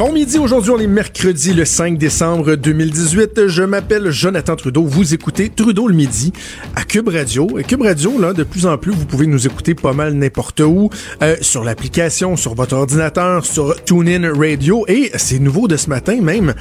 Bon midi, aujourd'hui on est mercredi le 5 décembre 2018. Je m'appelle Jonathan Trudeau. Vous écoutez Trudeau le midi à Cube Radio. Cube Radio, là, de plus en plus, vous pouvez nous écouter pas mal n'importe où, euh, sur l'application, sur votre ordinateur, sur TuneIn Radio. Et c'est nouveau de ce matin même.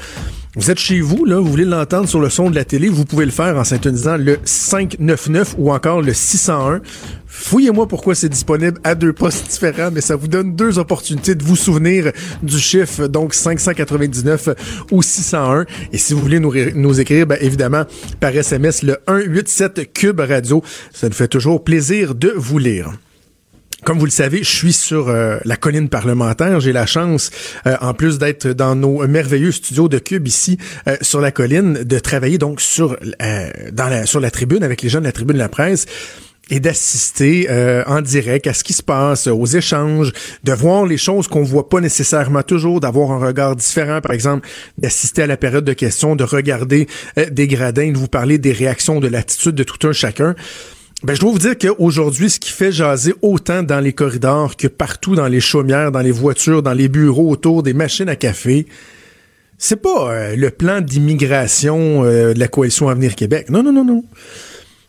Vous êtes chez vous, là, vous voulez l'entendre sur le son de la télé, vous pouvez le faire en syntonisant le 599 ou encore le 601. Fouillez-moi pourquoi c'est disponible à deux postes différents, mais ça vous donne deux opportunités de vous souvenir du chiffre, donc 599 ou 601. Et si vous voulez nous, écrire, ben, évidemment, par SMS, le 187 Cube Radio. Ça nous fait toujours plaisir de vous lire. Comme vous le savez, je suis sur euh, la colline parlementaire. J'ai la chance, euh, en plus d'être dans nos merveilleux studios de Cube ici euh, sur la colline, de travailler donc sur dans la sur la tribune avec les gens de la tribune de la presse et d'assister en direct à ce qui se passe, aux échanges, de voir les choses qu'on voit pas nécessairement toujours, d'avoir un regard différent, par exemple, d'assister à la période de questions, de regarder des gradins, de vous parler des réactions, de l'attitude de tout un chacun. Ben, je dois vous dire qu'aujourd'hui, ce qui fait jaser autant dans les corridors que partout dans les chaumières, dans les voitures, dans les bureaux, autour des machines à café, c'est pas euh, le plan d'immigration euh, de la coalition Avenir Québec. Non, non, non, non.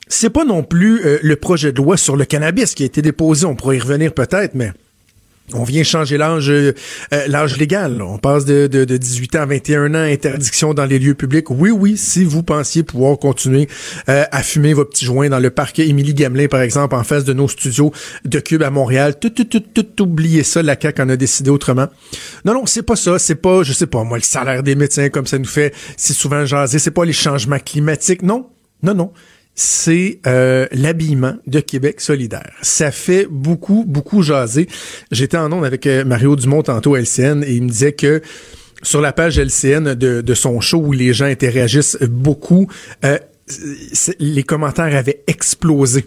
C'est pas non plus euh, le projet de loi sur le cannabis qui a été déposé. On pourrait y revenir peut-être, mais on vient changer l'âge euh, l'âge légal. On passe de, de, 18 ans à 21 ans, interdiction dans les lieux publics. Oui, oui, si vous pensiez pouvoir continuer euh, à fumer vos petits joints dans le parc Émilie Gamelin, par exemple, en face de nos studios de Cube à Montréal, tout, tout, tout, tout oubliez ça, la CAQ en a décidé autrement. Non, non, c'est pas ça. C'est pas, je sais pas, moi, le salaire des médecins, comme ça nous fait si souvent jaser. C'est pas les changements climatiques. Non, non, non c'est euh, l'habillement de Québec solidaire. Ça fait beaucoup, beaucoup jaser. J'étais en onde avec euh, Mario Dumont tantôt à LCN et il me disait que sur la page LCN de, de son show où les gens interagissent beaucoup, euh, les commentaires avaient explosé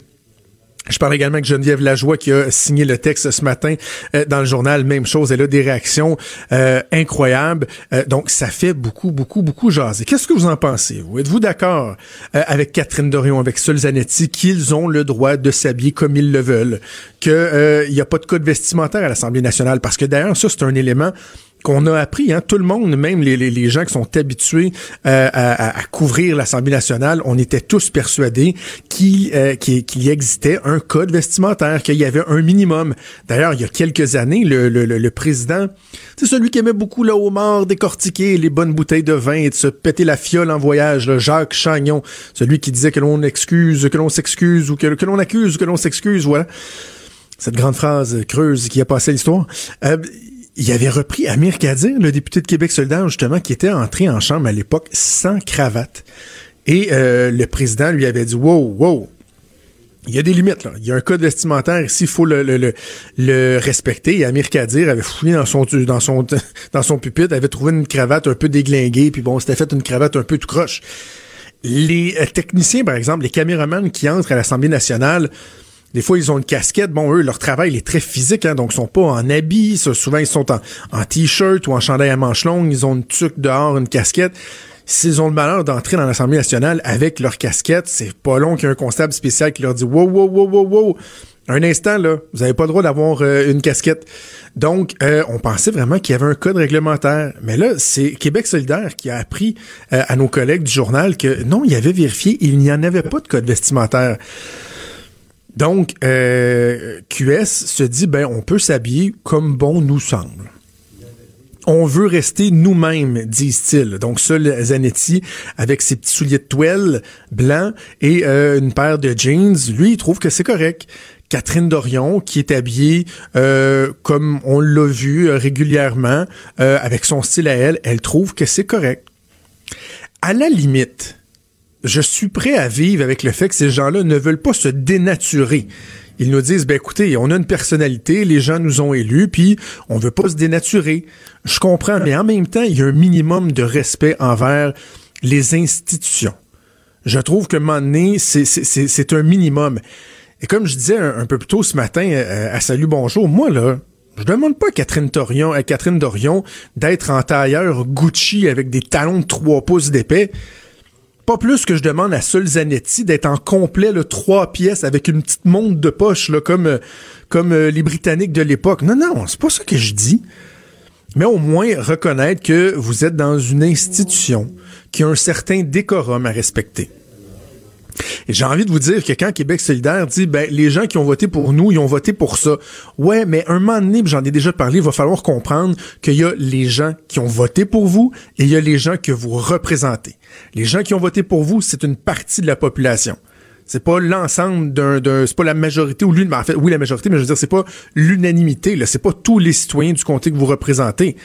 je parle également avec Geneviève Lajoie qui a signé le texte ce matin euh, dans le journal. Même chose, elle a des réactions euh, incroyables. Euh, donc, ça fait beaucoup, beaucoup, beaucoup jaser. Qu'est-ce que vous en pensez? Vous? Êtes-vous d'accord avec Catherine Dorion, avec Sol Zanetti, qu'ils ont le droit de s'habiller comme ils le veulent, qu'il n'y a pas de code vestimentaire à l'Assemblée nationale? Parce que d'ailleurs, ça, c'est un élément qu'on a appris, hein, tout le monde, même les, gens qui sont habitués euh, à, couvrir l'Assemblée nationale, on était tous persuadés qu'il euh, existait un code vestimentaire, qu'il y avait un minimum. D'ailleurs, il y a quelques années, le, le, le président, c'est celui qui aimait beaucoup le homard décortiquer les bonnes bouteilles de vin et de se péter la fiole en voyage, le Jacques Chagnon, celui qui disait que l'on excuse, que l'on s'excuse ou que, l'on accuse que l'on s'excuse, voilà cette grande phrase creuse qui a passé l'histoire. Euh, il avait repris Amir Kadir, le député de Québec solidaire, justement, qui était entré en chambre à l'époque sans cravate. Et euh, le président lui avait dit Wow, wow, il y a des limites, là. Il y a un code vestimentaire ici, il faut le, respecter. Et Amir Kadir avait fouillé dans son, dans son, dans son pupitre, avait trouvé une cravate un peu déglinguée, puis bon, c'était fait une cravate un peu tout croche. Les euh, techniciens, par exemple, les caméramans qui entrent à l'Assemblée nationale, des fois, ils ont une casquette. Bon, eux, leur travail il est très physique, hein, donc ils sont pas en habits. Souvent, ils sont en, t-shirt ou en chandail à manches longues. Ils ont une tuque dehors, une casquette. S'ils ont le malheur d'entrer dans l'Assemblée nationale avec leur casquette, c'est pas long qu'il y ait un constable spécial qui leur dit « Wow, wow, wow, wow, wow! Un instant, là, vous avez pas le droit d'avoir euh, une casquette. » Donc, euh, on pensait vraiment qu'il y avait un code réglementaire. Mais là, c'est Québec solidaire qui a appris euh, à nos collègues du journal que non, il avait vérifié, il n'y en avait pas de code vestimentaire. Donc, euh, QS se dit, ben, on peut s'habiller comme bon nous semble. On veut rester nous-mêmes, disent-ils. Donc, seul Zanetti, avec ses petits souliers de toile blancs et euh, une paire de jeans, lui, il trouve que c'est correct. Catherine Dorion, qui est habillée euh, comme on l'a vu régulièrement, avec son style à elle, elle trouve que c'est correct. À la limite, je suis prêt à vivre avec le fait que ces gens-là ne veulent pas se dénaturer. Ils nous disent, ben écoutez, on a une personnalité, les gens nous ont élus, puis on veut pas se dénaturer. Je comprends, mais en même temps, il y a un minimum de respect envers les institutions. Je trouve que moment c'est un minimum. Et comme je disais un, peu plus tôt ce matin à Salut Bonjour, moi là, je demande pas à Catherine Dorion, à Catherine Dorion d'être en tailleur Gucci avec des talons de 3 pouces d'épais. Pas plus que je demande à Sol Zanetti d'être en complet le trois pièces avec une petite montre de poche là, comme comme les Britanniques de l'époque. Non non, c'est pas ça que je dis. Mais au moins reconnaître que vous êtes dans une institution qui a un certain décorum à respecter. Et j'ai envie de vous dire que quand Québec solidaire dit, ben, les gens qui ont voté pour nous, ils ont voté pour ça. Ouais, mais un moment donné, j'en ai déjà parlé, il va falloir comprendre qu'il y a les gens qui ont voté pour vous et il y a les gens que vous représentez. Les gens qui ont voté pour vous, c'est une partie de la population. C'est pas l'ensemble d'un, c'est pas la majorité ou l'une, ben, en fait, oui, la majorité, mais je veux dire, c'est pas l'unanimité, là. C'est pas tous les citoyens du comté que vous représentez.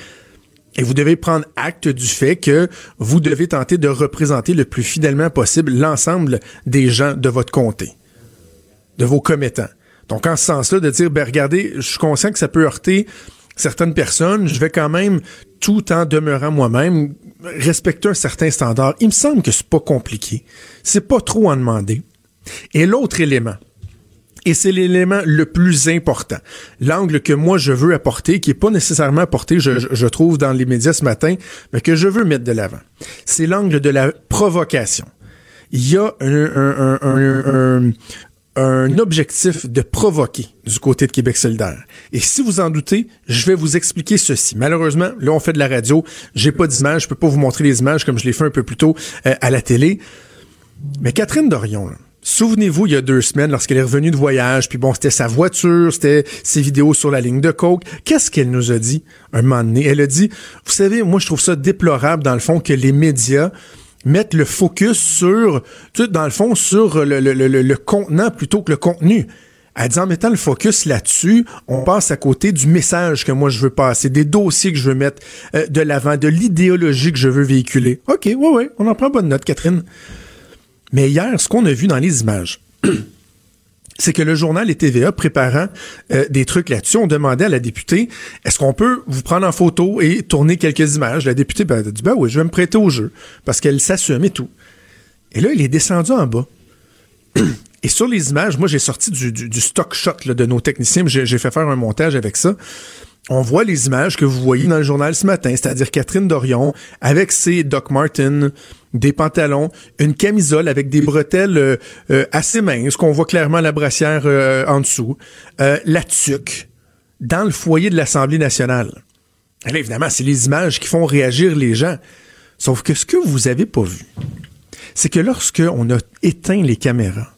Et vous devez prendre acte du fait que vous devez tenter de représenter le plus fidèlement possible l'ensemble des gens de votre comté, de vos commettants. Donc, en ce sens-là, de dire, ben, regardez, je suis conscient que ça peut heurter certaines personnes, je vais quand même, tout en demeurant moi-même, respecter un certain standard. Il me semble que c'est pas compliqué. C'est pas trop en demander. Et l'autre élément, et c'est l'élément le plus important. L'angle que moi je veux apporter, qui est pas nécessairement apporté, je, trouve, dans les médias ce matin, mais que je veux mettre de l'avant. C'est l'angle de la provocation. Il y a un, objectif de provoquer du côté de Québec solidaire. Et si vous en doutez, je vais vous expliquer ceci. Malheureusement, là, on fait de la radio. J'ai pas d'image. Je peux pas vous montrer les images comme je l'ai fait un peu plus tôt euh, à la télé. Mais Catherine Dorion, là, Souvenez-vous, il y a deux semaines, lorsqu'elle est revenue de voyage, puis bon, c'était sa voiture, c'était ses vidéos sur la ligne de coke. Qu'est-ce qu'elle nous a dit? Un moment donné? Elle a dit, vous savez, moi, je trouve ça déplorable, dans le fond, que les médias mettent le focus sur, dans le fond, sur le, le, le, le contenant plutôt que le contenu. Elle dit en mettant le focus là-dessus, on passe à côté du message que moi je veux passer, des dossiers que je veux mettre euh, de l'avant, de l'idéologie que je veux véhiculer. OK, ouais, ouais, on en prend bonne note, Catherine. Mais hier, ce qu'on a vu dans les images, c'est que le journal et TVA préparant euh, des trucs là-dessus, on demandait à la députée, est-ce qu'on peut vous prendre en photo et tourner quelques images? La députée ben, a dit, ben oui, je vais me prêter au jeu, parce qu'elle s'assume et tout. Et là, il est descendu en bas. Et sur les images, moi, j'ai sorti du, stock shot de nos techniciens, j'ai fait faire un montage avec ça on voit les images que vous voyez dans le journal ce matin, c'est-à-dire Catherine Dorion avec ses Doc Martens, des pantalons, une camisole avec des bretelles euh, euh, assez minces, qu'on voit clairement la brassière euh, en dessous, la tuque, dans le foyer de l'Assemblée nationale. là, évidemment, c'est les images qui font réagir les gens. Sauf que ce que vous avez pas vu, c'est que lorsque on a éteint les caméras,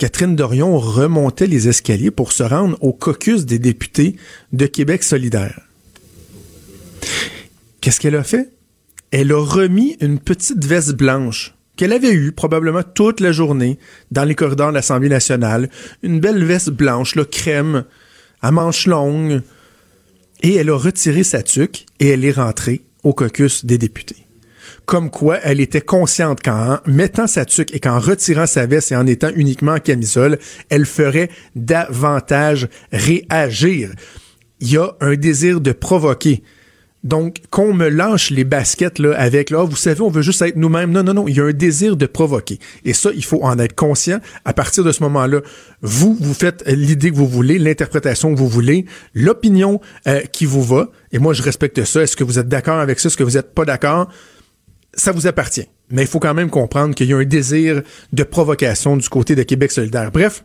Catherine Dorion remontait les escaliers pour se rendre au caucus des députés de Québec solidaire. Qu'est-ce qu'elle a fait? Elle a remis une petite veste blanche qu'elle avait eue probablement toute la journée dans les corridors de l'Assemblée nationale. Une belle veste blanche, là, crème, à manches longues. Et elle a retiré sa tuque et elle est rentrée au caucus des députés comme quoi elle était consciente qu'en mettant sa tuque et qu'en retirant sa veste et en étant uniquement en camisole, elle ferait davantage réagir. Il y a un désir de provoquer. Donc, qu'on me lâche les baskets là, avec, là, vous savez, on veut juste être nous-mêmes. Non, non, non, il y a un désir de provoquer. Et ça, il faut en être conscient. À partir de ce moment-là, vous, vous faites l'idée que vous voulez, l'interprétation que vous voulez, l'opinion euh, qui vous va. Et moi, je respecte ça. Est-ce que vous êtes d'accord avec ça? Est-ce que vous n'êtes pas d'accord? Ça vous appartient. Mais il faut quand même comprendre qu'il y a un désir de provocation du côté de Québec solidaire. Bref,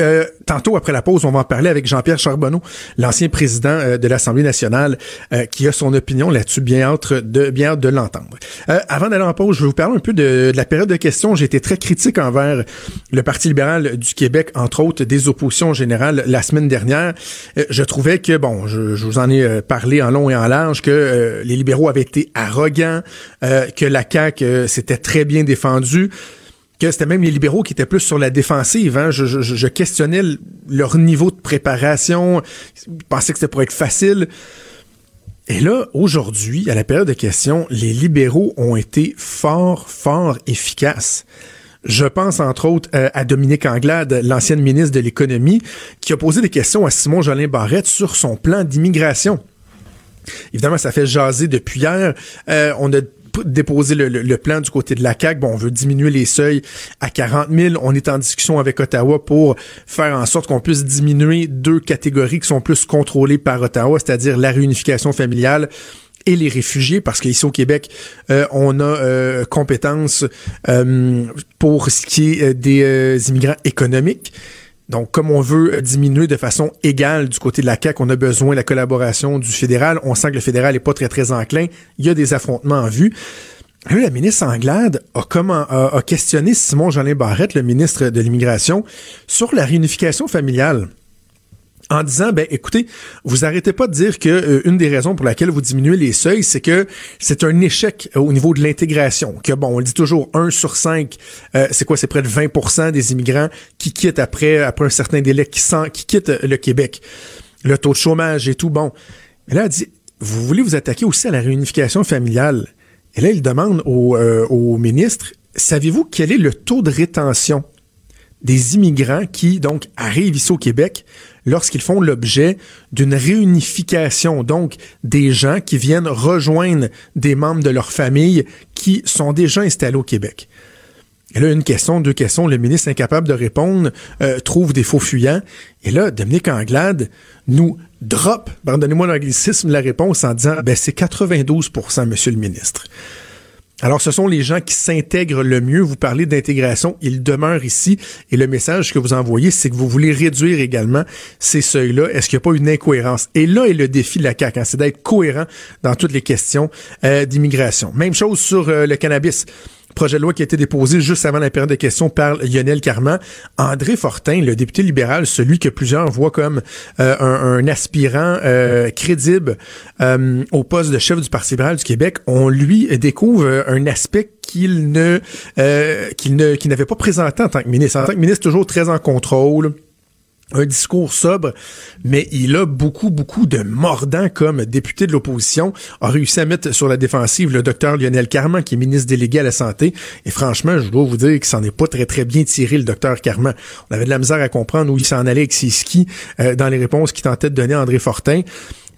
euh, tantôt, après la pause, on va en parler avec Jean-Pierre Charbonneau, l'ancien président euh, de l'Assemblée nationale, euh, qui a son opinion là-dessus, bien hâte de, bien de l'entendre. avant d'aller en pause, je vais vous parler un peu de, la période de questions. J'ai été très critique envers le Parti libéral du Québec, entre autres des oppositions générales la semaine dernière. je trouvais que, bon, je, je, vous en ai parlé en long et en large, que les libéraux avaient été arrogants, que la CAQ s'était très bien défendue que c'était même les libéraux qui étaient plus sur la défensive. Hein. Je, je, je, questionnais leur niveau de préparation. Je pensais que c'était pour être facile. Et là, aujourd'hui, à la période de questions, les libéraux ont été fort, fort efficaces. Je pense entre autres euh, à Dominique Anglade, l'ancienne ministre de l'économie, qui a posé des questions à Simon Jolin Barrette sur son plan d'immigration. Évidemment, ça fait jaser depuis hier. Euh, on a déposer le, plan du côté de la CAQ. Bon, on veut diminuer les seuils à 40 000. On est en discussion avec Ottawa pour faire en sorte qu'on puisse diminuer deux catégories qui sont plus contrôlées par Ottawa, c'est-à-dire la réunification familiale et les réfugiés, parce qu'ici au Québec, euh, on a euh, compétence euh, pour ce qui est des immigrants économiques. Donc, comme on veut diminuer de façon égale du côté de la CAQ, on a besoin de la collaboration du fédéral. On sent que le fédéral n'est pas très, très enclin. Il y a des affrontements en vue. La ministre Anglade a, comment, a, questionné Simon Jolin Barrette, le ministre de l'Immigration, sur la réunification familiale en disant ben écoutez, vous arrêtez pas de dire que euh, une des raisons pour laquelle vous diminuez les seuils, c'est que c'est un échec au niveau de l'intégration. Que bon, on le dit toujours, un sur cinq, euh, c'est quoi, c'est près de 20% des immigrants qui quittent après après un certain délai, qui, qui quittent le Québec. Le taux de chômage et tout bon. Mais là, elle dit, vous voulez vous attaquer aussi à la réunification familiale? Et là, il demande au, euh, au ministre, savez-vous quel est le taux de rétention? Des immigrants qui, donc, arrivent ici au Québec lorsqu'ils font l'objet d'une réunification, donc des gens qui viennent rejoindre des membres de leur famille qui sont déjà installés au Québec. Et là, une question, deux questions, le ministre incapable de répondre euh, trouve des faux fuyants. Et là, Dominique Anglade nous drop, pardonnez-moi l'anglicisme, la réponse en disant, ben c'est 92% monsieur le ministre. Alors, ce sont les gens qui s'intègrent le mieux. Vous parlez d'intégration, ils demeurent ici. Et le message que vous envoyez, c'est que vous voulez réduire également ces seuils-là. Est-ce qu'il n'y a pas une incohérence? Et là est le défi de la CAQ, hein, c'est d'être cohérent dans toutes les questions euh, d'immigration. Même chose sur euh, le cannabis projet de loi qui a été déposé juste avant la période de questions par Lionel Carman. André Fortin, le député libéral, celui que plusieurs voient comme euh, un, aspirant euh, crédible euh, au poste de chef du Parti libéral du Québec, on lui découvre un aspect qu'il ne qu'il ne qu'il n'avait pas présenté en tant que ministre. En tant que ministre, toujours très en contrôle un discours sobre, mais il a beaucoup, beaucoup de mordants comme député de l'opposition, a réussi à mettre sur la défensive le docteur Lionel Carman, qui est ministre délégué à la Santé. Et franchement, je dois vous dire qu'il s'en est pas très, très bien tiré, le docteur Carman. On avait de la misère à comprendre où il s'en allait avec ses skis euh, dans les réponses qu'il tentait de donner André Fortin.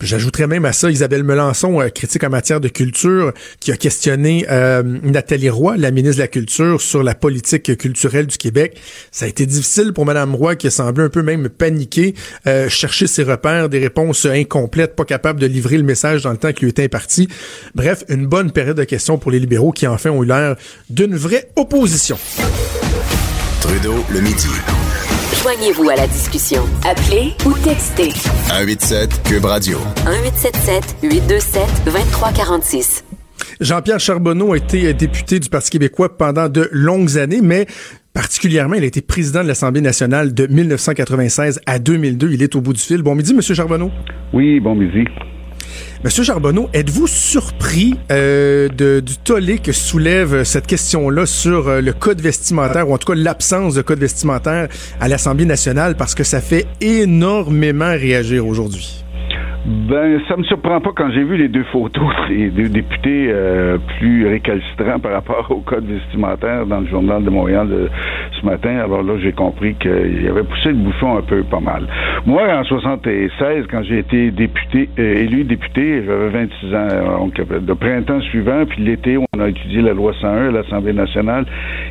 J'ajouterais même à ça Isabelle Melançon, euh, critique en matière de culture, qui a questionné euh, Nathalie Roy, la ministre de la Culture, sur la politique culturelle du Québec. Ça a été difficile pour Madame Roy, qui a semblé un peu même paniquer, euh, chercher ses repères, des réponses incomplètes, pas capable de livrer le message dans le temps qui lui était imparti. Bref, une bonne période de questions pour les libéraux qui enfin ont eu l'air d'une vraie opposition. Trudeau, le midi. Joignez-vous à la discussion. Appelez ou textez. 187 Cube Radio. 1877 827 2346. Jean-Pierre Charbonneau a été député du Parti québécois pendant de longues années, mais particulièrement, il a été président de l'Assemblée nationale de 1996 à 2002. Il est au bout du fil. Bon midi, Monsieur Charbonneau. Oui, bon midi. Monsieur Charbonneau, êtes-vous surpris euh, du tollé que soulève cette question-là sur euh, le code vestimentaire, ou en tout cas l'absence de code vestimentaire à l'Assemblée nationale, parce que ça fait énormément réagir aujourd'hui? Ben, ça me surprend pas quand j'ai vu les deux photos des deux députés euh, plus récalcitrants par rapport au code vestimentaire dans le journal de Montréal de ce matin. Alors là, j'ai compris qu'il avait poussé le bouchon un peu pas mal. Moi, en 76, quand j'ai été député, euh, élu député, j'avais 26 ans, donc de printemps suivant, puis l'été, on a étudié la loi 101 à l'Assemblée nationale.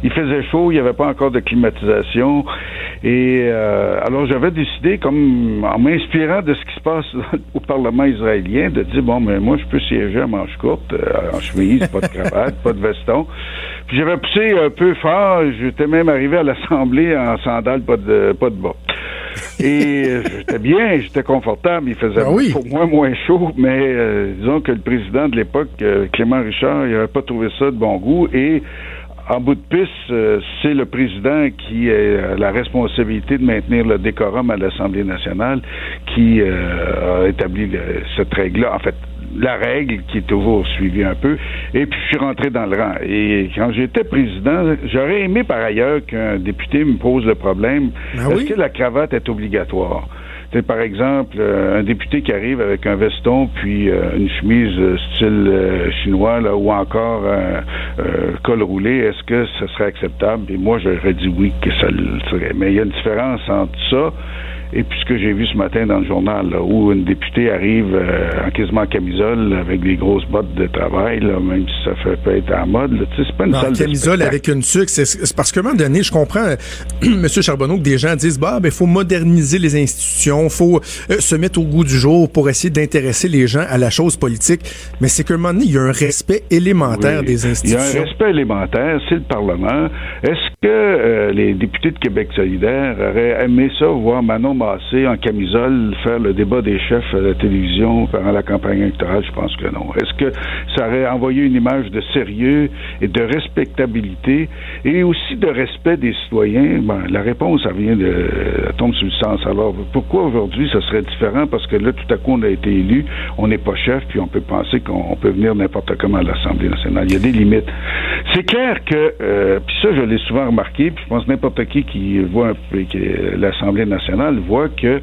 Il faisait chaud, il n'y avait pas encore de climatisation, et euh, alors j'avais décidé, comme en m'inspirant de ce qui se passe Parlement israélien de dire bon, mais moi, je peux siéger à manche courte, euh, en chemise, pas de cravate, pas de veston. Puis j'avais poussé un peu fort. J'étais même arrivé à l'Assemblée en sandales, pas de, pas de bas. Et euh, j'étais bien, j'étais confortable. Il faisait ah pour moi moins chaud, mais euh, disons que le président de l'époque, Clément Richard, il n'avait pas trouvé ça de bon goût et en bout de piste, euh, c'est le président qui a la responsabilité de maintenir le décorum à l'Assemblée nationale qui euh, a établi cette règle-là. En fait, la règle qui est toujours suivie un peu. Et puis, je suis rentré dans le rang. Et quand j'étais président, j'aurais aimé par ailleurs qu'un député me pose le problème. Ben est-ce que la cravate est obligatoire? C'est par exemple euh, un député qui arrive avec un veston puis euh, une chemise style chinois là, ou encore un col roulé, est-ce que ce serait acceptable? Et moi, j'aurais dit oui que ça le serait. Mais il y a une différence entre ça et puis ce que j'ai vu ce matin dans le journal, où une députée arrive euh, en quasiment camisole avec des grosses bottes de travail, là, même si ça fait pas être en mode, c'est pas une salle camisole avec une sucre, c'est parce qu'à un moment donné, je comprends, euh, Monsieur Charbonneau, que des gens disent bah ben faut moderniser les institutions, faut euh, se mettre au goût du jour pour essayer d'intéresser les gens à la chose politique, mais c'est qu'à un moment donné, il y a un respect élémentaire des institutions. Il y a un respect élémentaire, c'est le Parlement. Est-ce que les députés de Québec solidaire auraient aimé ça voir Manon en camisole faire le débat des chefs à la télévision pendant la campagne électorale? Je pense que non. Est-ce que ça aurait envoyé une image de sérieux et de respectabilité et aussi de respect des citoyens? Ben, la réponse, ça vient de, elle tombe sur le sens. Alors, pourquoi aujourd'hui ça serait différent? Parce que là, tout à coup, on a été élu, on n'est pas chef, puis on peut penser qu'on peut venir n'importe comment à l'Assemblée nationale. Il y a des limites. C'est clair que, euh, puis ça, je l'ai souvent remarqué, puis je pense n'importe qui qui voit l'Assemblée nationale voit qu'il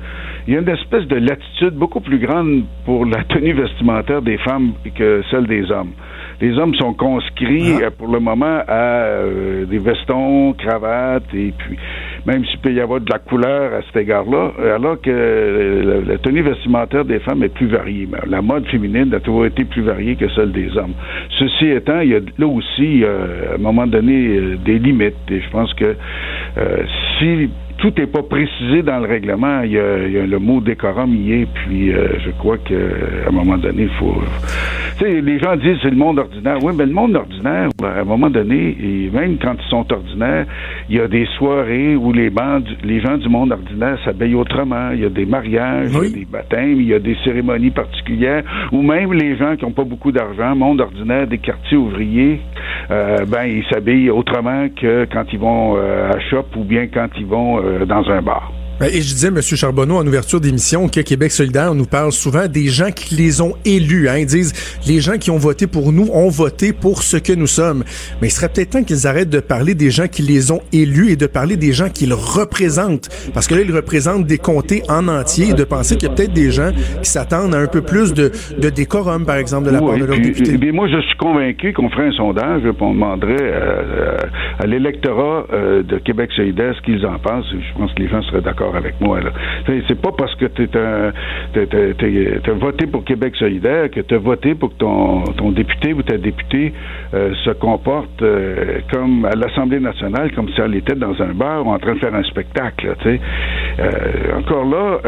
y a une espèce de latitude beaucoup plus grande pour la tenue vestimentaire des femmes que celle des hommes. Les hommes sont conscrits ah. euh, pour le moment à euh, des vestons, cravates, et puis même s'il peut y avoir de la couleur à cet égard-là, alors que la, tenue vestimentaire des femmes est plus variée. La mode féminine a toujours été plus variée que celle des hommes. Ceci étant, il y a là aussi, à un moment donné, euh, des limites. Et je pense que si tout n'est pas précisé dans le règlement. Il y a, le mot décorum y est, puis euh, je crois qu'à un moment donné, il faut. Tu sais, les gens disent c'est le monde ordinaire. Oui, mais le monde ordinaire, à un moment donné, et même quand ils sont ordinaires, il y a des soirées où les, bandes, les gens du monde ordinaire s'habillent autrement. Il y a des mariages, il y a des baptêmes, il y a des cérémonies particulières, ou même les gens qui n'ont pas beaucoup d'argent, monde ordinaire des quartiers ouvriers, euh, ben ils s'habillent autrement que quand ils vont euh, à shop ou bien quand ils vont euh, dans un bar. Ben, et je disais, M. Charbonneau, en ouverture d'émission, que Québec solidaire nous parle souvent des gens qui les ont élus. Hein. Ils disent, les gens qui ont voté pour nous ont voté pour ce que nous sommes. Mais il serait peut-être temps qu'ils arrêtent de parler des gens qui les ont élus et de parler des gens qu'ils représentent. Parce que là, ils représentent des comtés en entier et de penser qu'il y a peut-être des gens qui s'attendent à un peu plus de, de décorum, par exemple, de la part de leurs députés. Mais moi, je suis convaincu qu'on ferait un sondage, on demanderait euh, à, l'électorat euh, de Québec solidaire ce qu'ils en pensent. Je pense que les gens seraient d'accord avec moi. C'est pas parce que tu as voté pour Québec solidaire que tu as voté pour que ton, ton député ou ta députée euh, se comporte euh, comme à l'Assemblée nationale, comme si elle était dans un bar ou en train de faire un spectacle. Euh, encore là,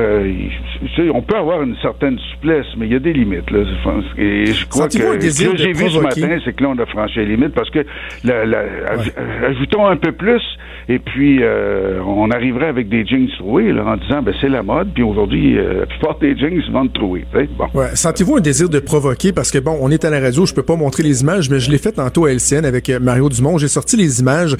on peut avoir une certaine souplesse, mais il y a des limites. Là, je pense. Et je crois que ce que j'ai vu ce matin, c'est que là, on a franchi les limites parce que ajoutons un peu plus et puis on arriverait avec des jeans troués en disant ben c'est la mode, puis aujourd'hui, euh, la plupart des jeans se vendent troués. Bon. Ouais. Sentez-vous un désir de provoquer? Parce que bon, on est à la radio, je peux pas montrer les images, mais je l'ai fait tantôt à LCN avec euh, Mario Dumont. J'ai sorti les images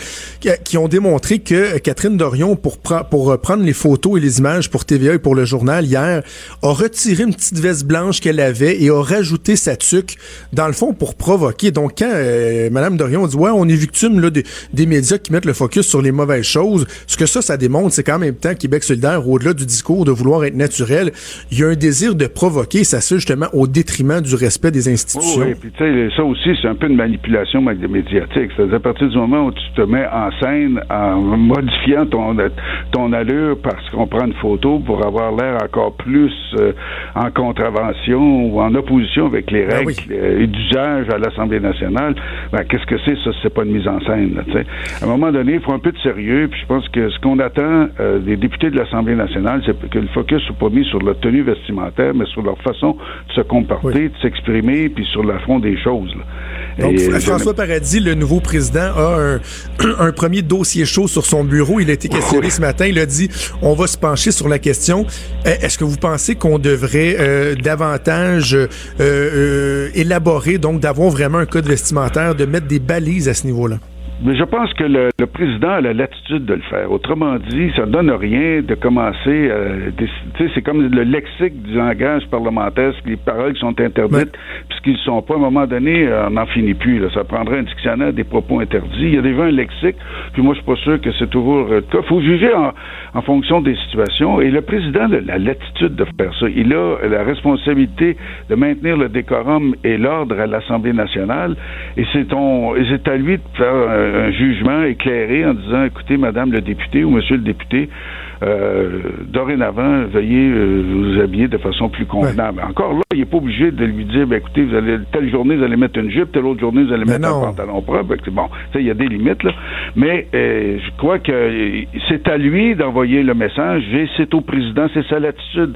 qui, ont démontré que Catherine Dorion, pour, pour euh, prendre les photos et les images pour TVA et pour le journal hier, a retiré une petite veste blanche qu'elle avait et a rajouté sa tuque dans le fond pour provoquer. Donc quand euh, Madame Dorion dit ouais, on est victime là, des, des médias qui mettent le focus sur les mauvaises choses, ce que ça, ça démontre, c'est qu'en même temps Québec solidaire, au-delà du discours de vouloir être naturel, il y a un désir de provoquer, ça se justement au détriment du respect des institutions. Oui, puis tu sais, ça aussi, c'est un peu une manipulation médiatique. C'est-à-dire, à partir du moment où tu te mets en scène en modifiant ton, ton allure parce qu'on prend une photo pour avoir l'air encore plus euh, en contravention ou en opposition avec les ben règles euh, d'usage à l'Assemblée nationale, ben, qu'est-ce que c'est? Ça, c'est pas une mise en scène. Là, à un moment donné, il faut un peu de sérieux, puis je pense que ce qu'on attend euh, des députés de l'Assemblée nationale, c'est que le focus soit pas mis sur la tenue vestimentaire, mais sur leur façon de se comporter, de s'exprimer, puis sur la fond des choses. Donc, euh, François Paradis, le nouveau président, a un, premier dossier chaud sur son bureau. Il a été questionné ce matin. Il a dit on va se pencher sur la question. Euh, est-ce que vous pensez qu'on devrait euh, davantage élaborer, donc d'avoir vraiment un code vestimentaire, de mettre des balises à ce niveau-là? Mais je pense que le, président a la latitude de le faire. Autrement dit, ça donne rien de commencer. Euh, tu sais, c'est comme le lexique du langage parlementaire, les paroles qui sont interdites, puisqu'ils ne sont pas. À un moment donné, euh, on n'en finit plus. Ça prendrait un dictionnaire des propos interdits. Il y a déjà un lexique. Puis moi, je suis pas sûr que c'est toujours le cas. Il faut juger en, en, fonction des situations. Et le président a la latitude de faire ça. Il a la responsabilité de maintenir le décorum et l'ordre à l'Assemblée nationale. Et c'est à lui de faire un, jugement éclairé en disant, écoutez, Madame le député ou Monsieur le député, euh, dorénavant, veuillez euh, vous habiller de façon plus convenable. Encore là, il n'est pas obligé de lui dire, ben, écoutez, vous allez, telle journée, vous allez mettre une jupe, telle autre journée, vous allez mettre un pantalon propre. Bon, il y a des limites, là. Mais euh, je crois que c'est à lui d'envoyer le message et c'est au président, c'est sa latitude.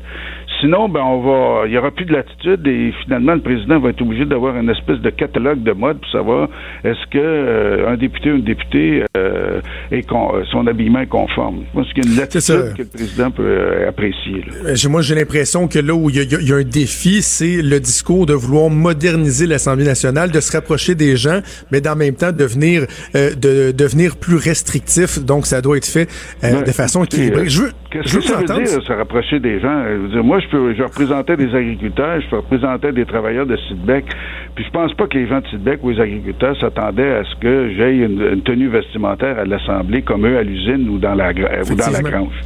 Sinon, ben on va, il y aura plus de latitude et finalement le président va être obligé d'avoir une espèce de catalogue de mode pour savoir est-ce que euh, un député ou une députée euh, est con, son habillement est conforme. Je pense qu'il y a une latitude que le président peut euh, apprécier. Moi, j'ai l'impression que là où il y, a, un défi, c'est le discours de vouloir moderniser l'Assemblée nationale, de se rapprocher des gens, mais d'en même temps devenir de devenir plus restrictif. Donc, ça doit être fait ben, de façon équilibrée. Je veux, Qu'est-ce que ça veut dire, se rapprocher des gens? moi, je peux, je représentais des agriculteurs, je représentais des travailleurs de Sidbeck, puis je pense pas que les gens de Sidbeck ou les agriculteurs s'attendaient à ce que j'aie une, tenue vestimentaire à l'Assemblée comme eux à l'usine ou dans la, ou dans la grange.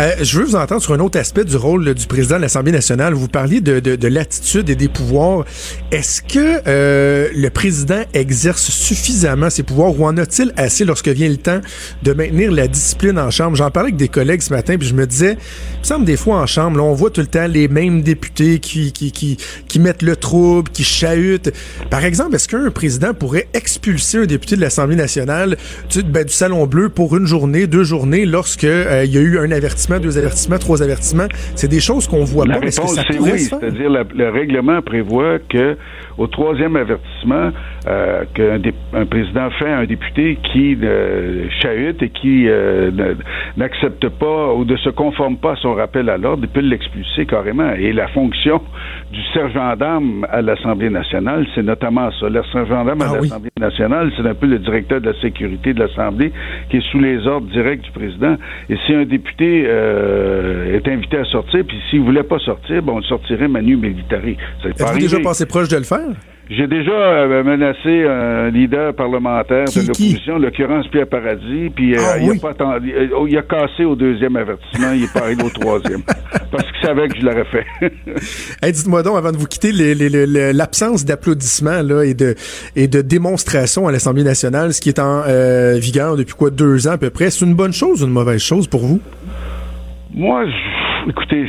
Euh, je veux vous entendre sur un autre aspect du rôle du président de l'Assemblée nationale. Vous parliez de, de, de l'attitude et des pouvoirs. Est-ce que euh, le président exerce suffisamment ses pouvoirs ou en a-t-il assez lorsque vient le temps de maintenir la discipline en Chambre? J'en parlais avec des collègues ce matin, puis je me disais, il me semble des fois en Chambre, là, on voit tout le temps les mêmes députés qui, qui, qui, qui mettent le trouble, qui chahutent. Par exemple, est-ce qu'un président pourrait expulser un député de l'Assemblée nationale du, ben, du Salon Bleu pour une journée, deux journées, lorsque euh, il y a eu un avertissement deux avertissements, trois avertissements. C'est des choses qu'on voit la pas. Réponse, que ça oui, C'est-à-dire le règlement prévoit que au troisième avertissement euh, qu'un président fait à un député qui euh, chahute et qui euh, n'accepte pas ou ne se conforme pas à son rappel à l'ordre, il peut l'expulser carrément. Et la fonction du sergent d'armes à l'Assemblée nationale, c'est notamment ça. Le sergent d'armes à ah l'Assemblée nationale, c'est un peu le directeur de la sécurité de l'Assemblée qui est sous les ordres directs du président. Et si un député est invité à sortir, puis s'il voulait pas sortir, bon, on le sortirait manu militari. Êtes-vous déjà passé proche de le faire? J'ai déjà euh, menacé un leader parlementaire de l'opposition, l'occurrence Pierre Paradis, puis euh, ah il, a pas attendu, oh, il a cassé au deuxième avertissement, il est pas arrivé au troisième, parce qu'il savait que je l'aurais fait. hey, Dites-moi donc, avant de vous quitter, l'absence d'applaudissements là et de et de démonstrations à l'Assemblée nationale, ce qui est en vigueur depuis quoi deux ans à peu près, c'est une bonne chose ou une mauvaise chose pour vous? Moi, écoutez,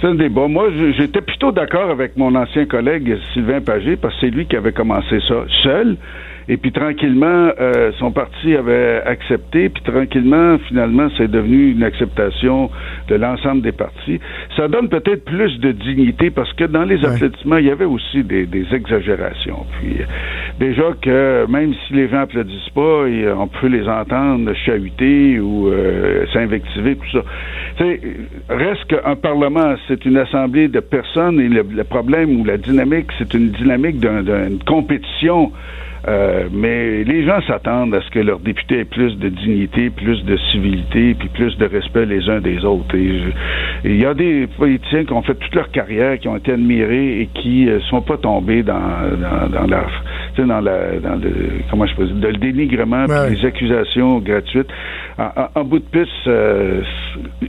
c'est un débat. Moi, j'étais plutôt d'accord avec mon ancien collègue Sylvain Pagé, parce que c'est lui qui avait commencé ça seul. Et puis tranquillement, euh, son parti avait accepté, puis tranquillement, finalement, c'est devenu une acceptation de l'ensemble des partis. Ça donne peut-être plus de dignité parce que dans les applaudissements, il y avait aussi des, des, exagérations. Puis déjà que même si les gens applaudissent pas, on peut les entendre chahuter ou euh, s'invectiver, tout ça. reste qu'un parlement, c'est une assemblée de personnes et le, le problème ou la dynamique, c'est une dynamique d'une compétition euh, mais les gens s'attendent à ce que leurs députés aient plus de dignité, plus de civilité, puis plus de respect les uns des autres. Et il y a des politiciens qui ont fait toute leur carrière, qui ont été admirés et qui ne euh, sont pas tombés dans, dans, dans leur dans la dans le comment je peux dire, le dénigrement, ouais. les accusations gratuites. En, bout de piste, euh,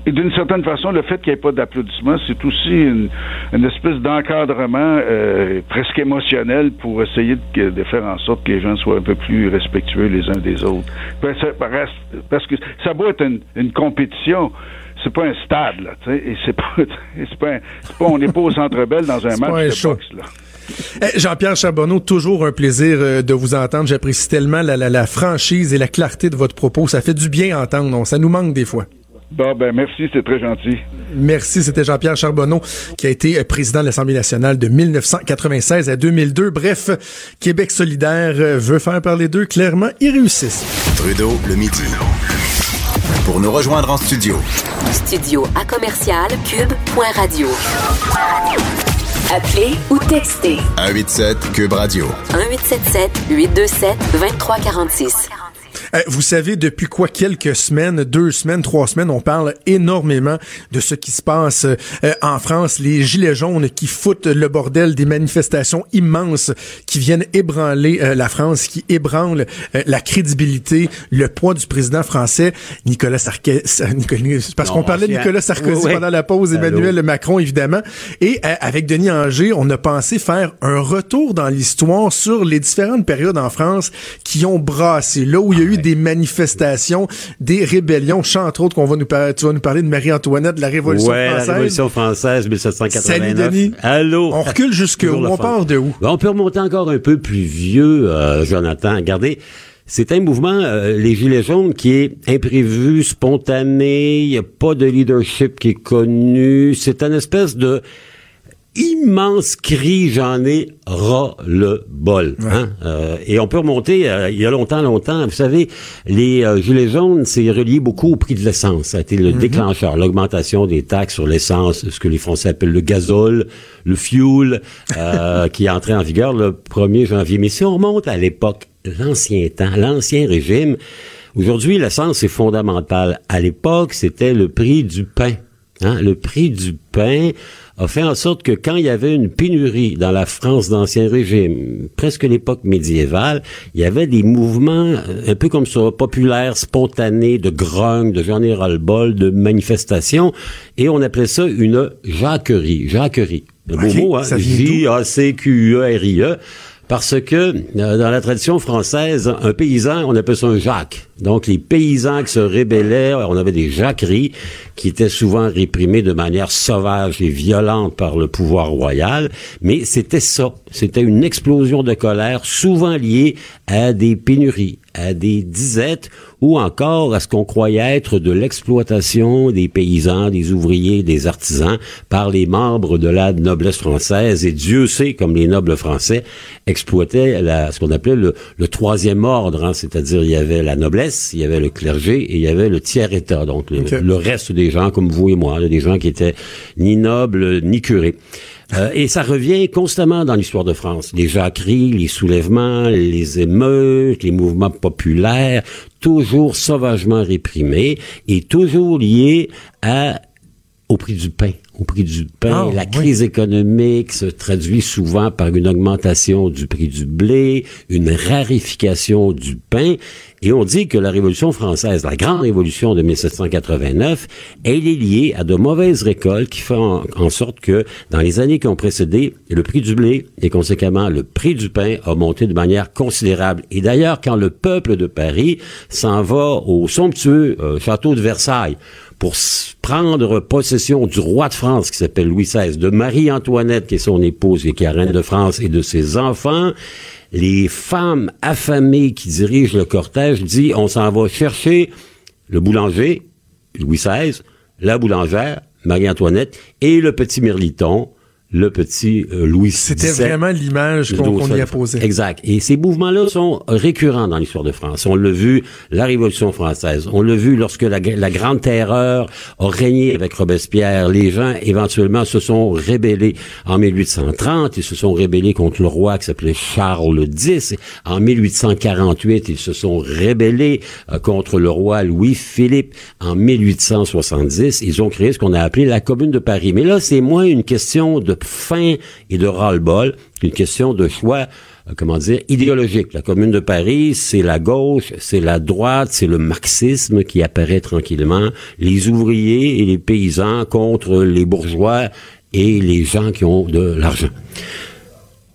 d'une certaine façon, le fait qu'il n'y ait pas d'applaudissements, c'est aussi une, une espèce d'encadrement euh, presque émotionnel pour essayer de, de, faire en sorte que les gens soient un peu plus respectueux les uns des autres. Parce que ça doit être une, une compétition c'est pas un stade, là, tu sais, et c'est pas, c'est pas, pas, on n'est pas au Centre Bell dans un match de boxe, là. Eh, Jean-Pierre Charbonneau, toujours un plaisir euh, de vous entendre. J'apprécie tellement la, franchise et la clarté de votre propos. Ça fait du bien entendre. Ça nous manque des fois. Bon, ben merci, c'est très gentil. Merci, c'était Jean-Pierre Charbonneau qui a été euh, président de l'Assemblée nationale de 1996 à 2002. Bref, Québec solidaire euh, veut faire parler d'eux. Clairement, ils réussissent. Trudeau, le midi. Pour nous rejoindre en studio. Studio à commercial cube.radio. Appelez ou textez 187 Cube Radio. 1877 827 2346. Euh, vous savez, depuis quoi quelques semaines, deux semaines, trois semaines, on parle énormément de ce qui se passe euh, en France. Les gilets jaunes qui foutent le bordel des manifestations immenses qui viennent ébranler euh, la France, qui ébranlent la crédibilité, le poids du président français, Nicolas Sarkozy. Parce qu'on parlait de Nicolas Sarkozy pendant la pause, Emmanuel Macron, évidemment. Et avec Denis Anger, on a pensé faire un retour dans l'histoire sur les différentes périodes en France qui ont brassé, là où il y a eu des manifestations, des rébellions. Je entre autres qu'on va nous parler, tu vas nous parler de Marie-Antoinette, de la Révolution ouais, française. la Révolution française, 1789. Salut Denis. Allô? On recule jusque où? On part de où? Ben, on peut remonter encore un peu plus vieux, euh, Jonathan. Regardez. C'est un mouvement, euh, les Gilets jaunes, qui est imprévu, spontané, il n'y a pas de leadership qui est connu. C'est une espèce de immense cri, j'en ai ras le bol. Hein? Euh, et on peut remonter euh, il y a longtemps, longtemps. Vous savez, les euh, gilets jaunes, c'est relié beaucoup au prix de l'essence. Ça a été le mhm. déclencheur, l'augmentation des taxes sur l'essence, ce que les Français appellent le gazole, le fuel, qui est entré en vigueur le 1er janvier. Mais si on remonte à l'époque, l'ancien temps, l'ancien régime, aujourd'hui, l'essence est fondamentale. À l'époque, c'était le prix du pain. Hein? Le prix du pain a fait en sorte que quand il y avait une pénurie dans la France d'Ancien Régime, presque l'époque médiévale, il y avait des mouvements euh, un peu comme ça, populaires, spontanés, de grogne, de général bol de manifestations, et on appelait ça une jacquerie. Jacquerie. Le beau mot, hein? J-A-C-Q-E-R-I-E. Parce que euh, dans la tradition française, un paysan, on appelle ça un Jacques. Donc les paysans qui se rébellaient, on avait des jacqueries qui étaient souvent réprimées de manière sauvage et violente par le pouvoir royal. Mais c'était ça, c'était une explosion de colère, souvent liée à des pénuries, à des disettes ou encore à ce qu'on croyait être de l'exploitation des paysans, des ouvriers, des artisans par les membres de la noblesse française. Et Dieu sait, comme les nobles français exploitaient la, ce qu'on appelait le, troisième ordre, hein, c'est-à-dire il y avait la noblesse, il y avait le clergé et il y avait le tiers-état, donc le, reste des gens comme vous et moi, des gens qui étaient ni nobles ni curés. Euh, et ça revient constamment dans l'histoire de France. Les jacqueries, les soulèvements, les émeutes, les mouvements populaires, toujours sauvagement réprimés et toujours liés à au prix du pain. Au prix du pain, ah, la crise économique se traduit souvent par une augmentation du prix du blé, une rarification du pain, et on dit que la Révolution française, la grande révolution de 1789, elle est liée à de mauvaises récoltes qui font en, sorte que dans les années qui ont précédé, le prix du blé et conséquemment le prix du pain a monté de manière considérable. Et d'ailleurs, quand le peuple de Paris s'en va au somptueux euh, château de Versailles, pour prendre possession du roi de France qui s'appelle Louis XVI, de Marie-Antoinette qui est son épouse et qui est reine de France et de ses enfants, les femmes affamées qui dirigent le cortège disent on s'en va chercher le boulanger, Louis XVI, la boulangère, Marie-Antoinette, et le petit Mirliton, le petit euh, Louis C'était vraiment l'image qu'on y a posée. Exact. Et ces mouvements-là sont récurrents dans l'histoire de France. On l'a vu, la Révolution française. On l'a vu lorsque la, la, Grande Terreur a régné avec Robespierre. Les gens, éventuellement, se sont rébellés. En 1830, ils se sont rébellés contre le roi qui s'appelait Charles X. En 1848, ils se sont rébellés euh, contre le roi Louis-Philippe. En 1870, ils ont créé ce qu'on a appelé la Commune de Paris. Mais là, c'est moins une question de faim et de ras-le-bol une question de choix euh, comment dire, idéologique. La Commune de Paris, c'est la gauche, c'est la droite, c'est le marxisme qui apparaît tranquillement, les ouvriers et les paysans contre les bourgeois et les gens qui ont de l'argent.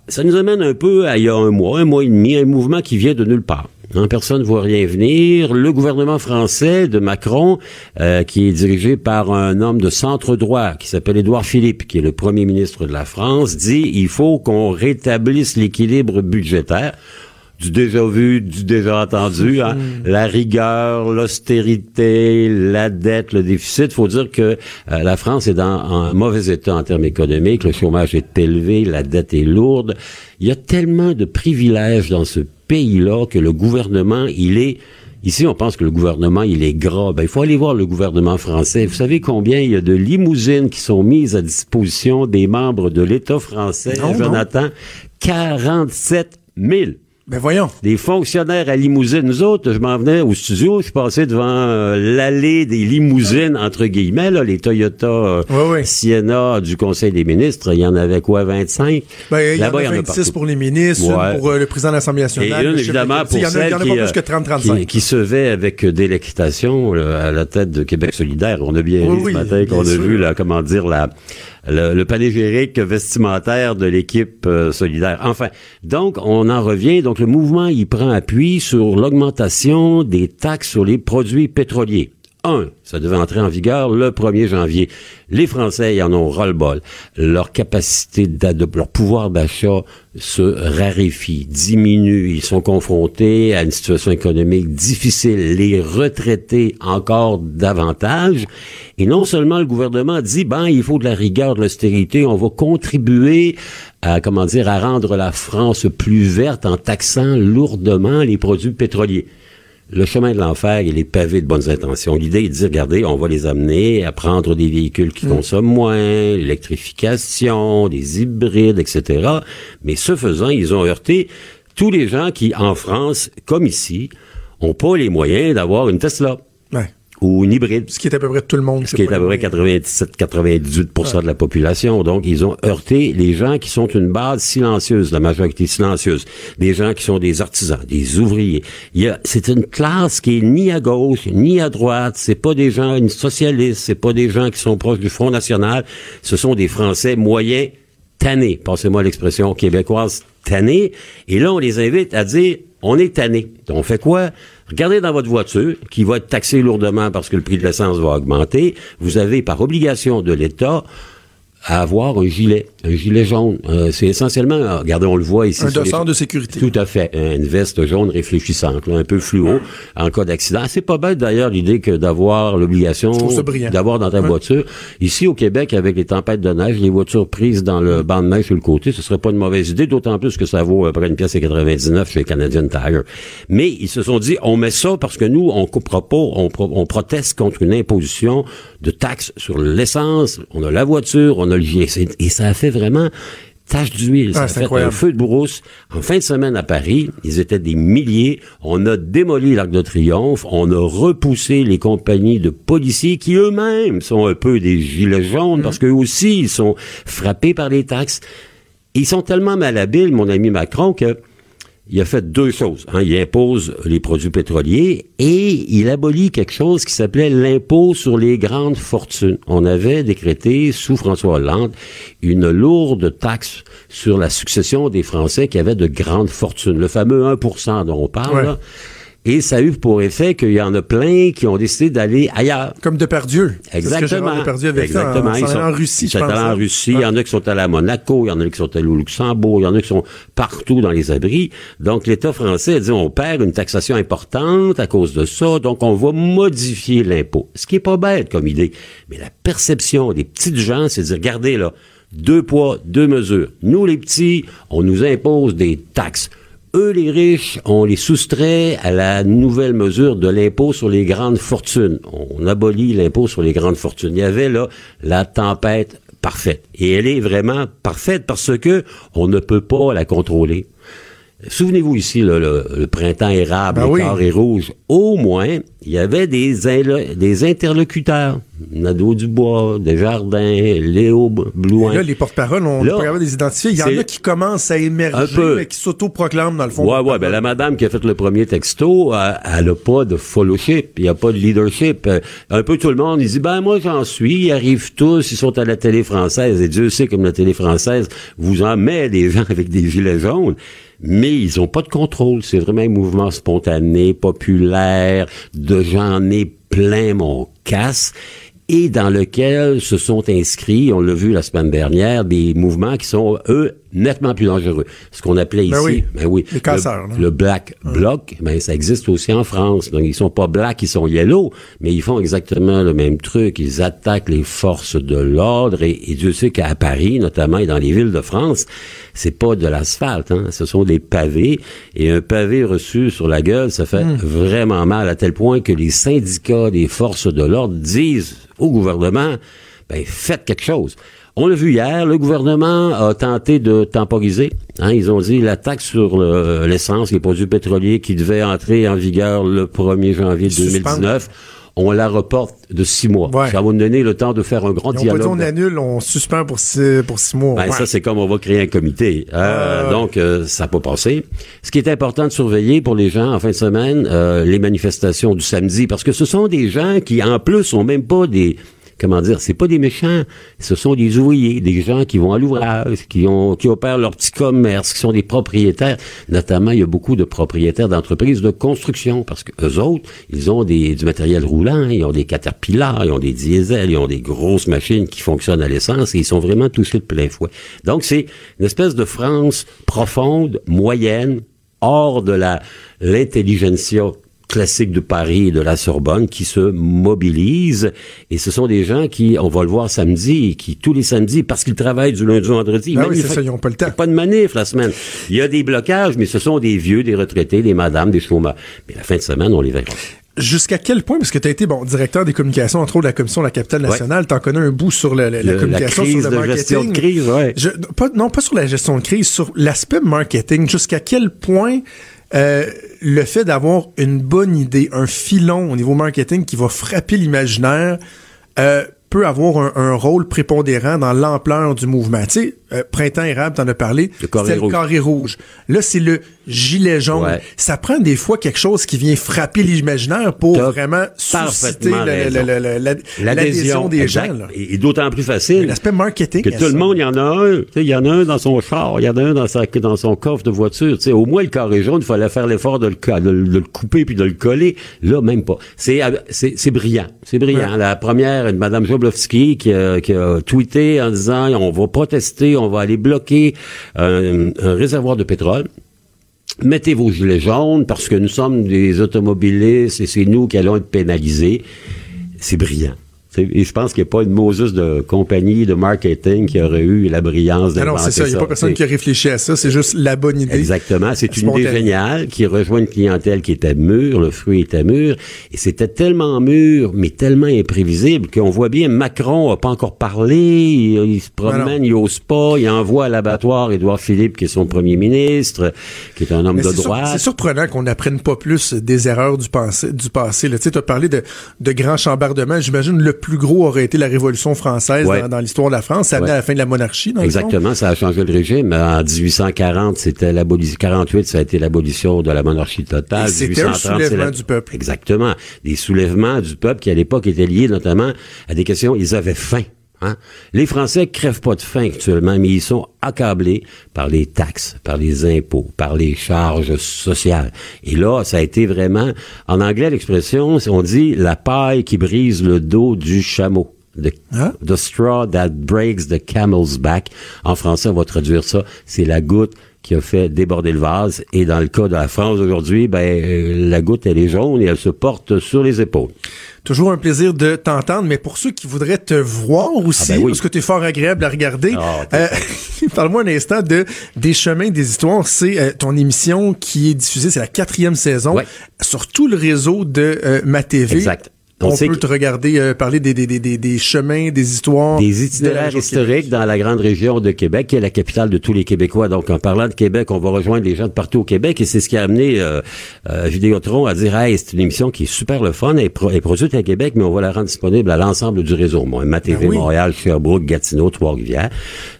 Ça nous amène un peu à il y a un mois, un mois et demi, un mouvement qui vient de nulle part. Hein, personne ne voit rien venir. Le gouvernement français de Macron, euh, qui est dirigé par un homme de centre droit qui s'appelle Édouard Philippe, qui est le premier ministre de la France, dit il faut qu'on rétablisse l'équilibre budgétaire du déjà vu, du déjà entendu, hein. la rigueur, l'austérité, la dette, le déficit. Il faut dire que euh, la France est dans un mauvais état en termes économiques. Le chômage est élevé, la dette est lourde. Il y a tellement de privilèges dans ce pays-là que le gouvernement, il est Ici, on pense que le gouvernement, il est gras. Ben, il faut aller voir le gouvernement français. Vous savez combien il y a de limousines qui sont mises à disposition des membres de l'État français, Non, non. Jonathan? 47 000. Ben voyons. Des fonctionnaires à limousine. Nous autres, je m'en venais au studio, je passais devant euh, l'allée des limousines, entre guillemets, là, les Toyota euh, Ouais, ouais. Sienna du Conseil des ministres. Il y en avait quoi, 25? Ben, il y en a 26 partout. pour les ministres, Ouais. une pour euh, le président de l'Assemblée Et nationale. une, le chef évidemment, de- Il y pour celle qui, pas plus que 30-35. qui, qui se avec délectation là, à la tête de Québec solidaire. On a bien Oui, oui, ce matin qu'on a vu, là, comment dire, la, le, le panégyrique vestimentaire de l'équipe euh, solidaire. Enfin, donc, on en revient. Donc, le mouvement, il prend appui sur l'augmentation des taxes sur les produits pétroliers. Un, ça devait entrer en vigueur le 1er janvier. Les Français, ils en ont ras-le-bol. Leur capacité, d'a- de, leur pouvoir d'achat se raréfie, diminue. Ils sont confrontés à une situation économique difficile. Les retraités encore davantage. Et non seulement le gouvernement dit, ben, il faut de la rigueur, de l'austérité, on va contribuer à, comment dire, à rendre la France plus verte en taxant lourdement les produits pétroliers le chemin de l'enfer, il est pavé de bonnes intentions. L'idée est de dire, regardez, on va les amener à prendre des véhicules qui consomment moins, l'électrification, des hybrides, etc. Mais ce faisant, ils ont heurté tous les gens qui, en France, comme ici, ont pas les moyens d'avoir une Tesla Ouais. Ou une hybride. Ce qui est à peu près tout le monde. Ce qui est à peu près 97-98 de la population. Donc, ils ont heurté les gens qui sont une base silencieuse, la majorité silencieuse. Des gens qui sont des artisans, des ouvriers. Il y a, c'est une classe qui est ni à gauche, ni à droite. C'est pas des gens socialistes, c'est pas des gens qui sont proches du Front National. Ce sont des Français moyens tannés. Passez-moi l'expression québécoise tannés. Et là, on les invite à dire, on est tannés. On fait quoi? Regardez dans votre voiture, qui va être taxée lourdement parce que le prix de l'essence va augmenter. Vous avez, par obligation de l'État, à avoir un gilet, un gilet jaune. Euh, c'est essentiellement, euh, regardez, on le voit ici. Un sur les- dossard de sécurité. Tout à fait. Une veste jaune réfléchissante, là, un peu fluo, en cas d'accident. C'est pas bête d'ailleurs l'idée que d'avoir l'obligation d'avoir dans ta Ouais. voiture. Ici au Québec, avec les tempêtes de neige, les voitures prises dans le banc de neige sur le côté, ce serait pas une mauvaise idée, d'autant plus que ça vaut à peu près une pièce et 99 chez Canadian Tire. Mais ils se sont dit, on met ça parce que nous, on coupera pas, on, pro- on proteste contre une imposition de taxes sur l'essence. On a la voiture, on a Et ça a fait vraiment tache d'huile. Ah, ça a fait un feu de brousse. En fin de semaine à Paris, ils étaient des milliers. On a démoli l'Arc de Triomphe. On a repoussé les compagnies de policiers qui eux-mêmes sont un peu des gilets jaunes parce qu'eux aussi, ils sont frappés par les taxes. Ils sont tellement malhabiles, mon ami Macron, que il a fait deux choses. hein. Il impose les produits pétroliers et il abolit quelque chose qui s'appelait l'impôt sur les grandes fortunes. On avait décrété sous François Hollande une lourde taxe sur la succession des Français qui avaient de grandes fortunes. Le fameux 1% dont on parle. Ouais. là. Et ça a eu pour effet qu'il y en a plein qui ont décidé d'aller ailleurs. Comme Depardieu. Exactement. Depardieu en, Exactement. Ils sont- en Russie, ils sont allés en hein. Russie. Il y en a qui sont allés à Monaco. Il y en a qui sont allés au Luxembourg. Il y en a qui sont partout dans les abris. Donc, l'État français a dit, on perd une taxation importante à cause de ça. Donc, on va modifier l'impôt. Ce qui est pas bête comme idée. Mais la perception des petites gens, c'est de dire, regardez là, deux poids, deux mesures. Nous, les petits, on nous impose des taxes. Eux, les riches, on les soustrait à la nouvelle mesure de l'impôt sur les grandes fortunes. On abolit l'impôt sur les grandes fortunes. Il y avait là la tempête parfaite. Et elle est vraiment parfaite parce que on ne peut pas la contrôler. Souvenez-vous ici, là, le, le printemps érable, Ben les oui. carrés rouges. Au moins, il y avait des, des interlocuteurs. Nadeau Dubois, Desjardins, Léo Blouin. Là, les porte-paroles, on Là, pas les identifier. Il y en a qui commencent à émerger, Un peu. mais qui s'autoproclament, dans le fond. Ouais, ouais, ben la madame qui a fait le premier texto, euh, elle a pas de fellowship, il y a pas de leadership. Euh, un peu tout le monde, il dit, ben moi j'en suis, ils arrivent tous, ils sont à la télé française, et Dieu sait comme la télé française vous en met des gens avec des gilets jaunes, mais ils ont pas de contrôle. C'est vraiment un mouvement spontané, populaire, de j'en ai plein mon casse et dans lequel se sont inscrits, on l'a vu la semaine dernière, des mouvements qui sont, eux, nettement plus dangereux. Ce qu'on appelait Ben ici, oui. ben oui, Les casseurs, le, le black bloc, ben ça existe aussi en France. Donc ils sont pas black, ils sont yellow, mais ils font exactement le même truc. Ils attaquent les forces de l'ordre et, et Dieu sait qu'à Paris, notamment et dans les villes de France, c'est pas de l'asphalte, hein, ce sont des pavés et un pavé reçu sur la gueule, ça fait Hmm. vraiment mal à tel point que les syndicats des forces de l'ordre disent au gouvernement, ben faites quelque chose. On l'a vu hier, le gouvernement a tenté de temporiser. Hein, ils ont dit la taxe sur le- l'essence, les produits pétroliers qui devait entrer en vigueur le 1er janvier Suspendre. 2019, on la reporte de six mois. Ouais. Ça va nous donner le temps de faire un grand Ils ont pas dit dialogue. on annule, on suspend pour six, pour six mois. Ben, Ouais. Ça, c'est comme on va créer un comité. Euh. Donc, euh, ça n'a pas passé. Ce qui est important de surveiller pour les gens en fin de semaine, euh, les manifestations du samedi, parce que ce sont des gens qui, en plus, sont même pas des... Comment dire, c'est pas des méchants, ce sont des ouvriers, des gens qui vont à l'ouvrage, qui ont, qui opèrent leur petit commerce, qui sont des propriétaires. Notamment, il y a beaucoup de propriétaires d'entreprises de construction, parce que eux autres, ils ont du matériel roulant, ils ont des caterpillars, ils ont des diesels, ils ont des grosses machines qui fonctionnent à l'essence et ils sont vraiment touchés de plein fouet. Donc, c'est une espèce de France profonde, moyenne, hors de la l'intelligentsia classique de Paris et de la Sorbonne qui se mobilisent et ce sont des gens qui, on va le voir samedi, qui tous les samedis, parce qu'ils travaillent du lundi au vendredi, même oui, ça, ils ont pas le temps. il y a pas de manif la semaine. Il y a des blocages, mais ce sont des vieux, des retraités, des madames, des chômeurs. Mais la fin de semaine, on les verra. Jusqu'à quel point, parce que tu as été bon directeur des communications, entre autres de la commission de la capitale nationale, t'en connais un bout sur le- le- la communication, crise sur le de gestion de crise, ouais. Je- pas, non, pas sur la gestion de crise, sur l'aspect marketing. Jusqu'à quel point euh, le fait d'avoir une bonne idée, un filon au niveau marketing qui va frapper l'imaginaire, euh, peut avoir un, un rôle prépondérant dans l'ampleur du mouvement. Tu euh, Printemps érable, t'en as parlé, Le carré c'était le rouge. carré rouge. Là, c'est le gilet jaune. Ouais. Ça prend des fois quelque chose qui vient frapper l'imaginaire pour vraiment susciter l'adhésion des exact. gens. là. Et, et d'autant plus facile. L'aspect marketing. Que tout le monde, il y en a un. Il y en a un dans son char, il y en a un dans, sa, dans son coffre de voiture. Tu sais, au moins, le carré jaune, il fallait faire l'effort de le, de, de le couper puis de le coller. Là, même pas. C'est c'est brillant. C'est brillant. La première, Joblowski qui, a- qui a tweeté en disant on va protester, on va aller bloquer un, un réservoir de pétrole. Mettez vos gilets jaunes parce que nous sommes des automobilistes et c'est nous qui allons être pénalisés. C'est brillant. Et je pense qu'il n'y a pas une Moses de compagnie de marketing qui aurait eu la brillance Non, non, d'inventer c'est ça. Il n'y a pas personne qui a réfléchi à ça. C'est juste la bonne idée. Exactement. C'est une idée géniale qui rejoint une clientèle qui était mûre, le fruit était mûr, et c'était tellement mûr, mais tellement imprévisible qu'on voit bien Macron n'a pas encore parlé, il, il se promène, il ose pas, il envoie à l'abattoir Édouard Philippe, qui est son premier ministre, qui est un homme Mais de droite. C'est surprenant qu'on n'apprenne pas plus des erreurs du passé. Du passé. Tu sais, as parlé de, de grands chambardements. J'imagine le plus gros aurait été la Révolution française Ouais. dans, dans l'histoire de la France. Ça amenait Ouais. à la fin de la monarchie, dans le fond. Exactement, ça a changé le régime. En 1840, c'était l'abolition. 48, ça a été l'abolition de la monarchie totale. C'était un 1830, c'est soulèvement la- du peuple. Exactement. Des soulèvements du peuple qui, à l'époque, étaient liés notamment à des questions. Ils avaient faim. Hein? Les Français crèvent pas de faim actuellement, mais ils sont accablés par les taxes, par les impôts, par les charges sociales. Et là, ça a été vraiment, en anglais, l'expression, on dit la paille qui brise le dos du chameau. The, Hein? the straw that breaks the camel's back. En français, on va traduire ça. C'est la goutte qui a fait déborder le vase. Et dans le cas de la France aujourd'hui, ben, euh, la goutte, elle est jaune et elle se porte sur les épaules. Toujours un plaisir de t'entendre, mais pour ceux qui voudraient te voir aussi, Ah ben oui. parce que tu es fort agréable à regarder, Ah, euh, parle-moi un instant de Des chemins, des histoires. C'est euh, ton émission qui est diffusée, c'est la quatrième saison, Ouais. sur tout le réseau de euh, ma TV. Exact. On, On sait peut que- te regarder euh, parler des, des, des, des, des chemins, des histoires. Des itinéraires historiques dans la grande région de Québec, qui est la capitale de tous les Québécois. Donc, en parlant de Québec, on va rejoindre les gens de partout au Québec, et c'est ce qui a amené euh, euh, Vidéotron à dire, hey, c'est une émission qui est super le fun, elle est, pro- elle est produite à Québec, mais on va la rendre disponible à l'ensemble du réseau. Moi, Ma TV Ben oui. Montréal, Sherbrooke, Gatineau, Trois-Rivières.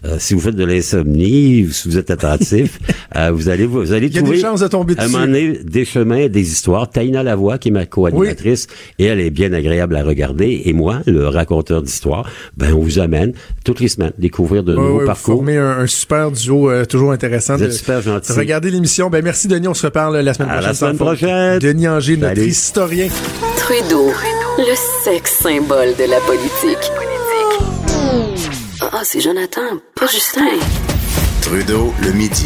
Euh, si vous faites de l'insomnie, si vous êtes attentif, euh, vous allez vous, allez Il y a des chances de tomber à un dessus. moment donné, des chemins, des histoires. Taïna Lavoie, qui est ma co-animatrice, et elle est bien agréable à regarder. Et moi, le raconteur d'histoire, ben, on vous amène toutes les semaines découvrir de Ouais, nouveaux ouais, vous parcours. formez un, un super duo euh, toujours intéressant. Vous êtes super gentil. de regarder l'émission. Ben merci Denis, on se reparle la semaine À prochaine. la semaine prochaine. Denis Anger, notre Salut. historien. Trudeau, le sexe symbole de la politique. Ah, c'est Jonathan, pas Justin. Trudeau le midi.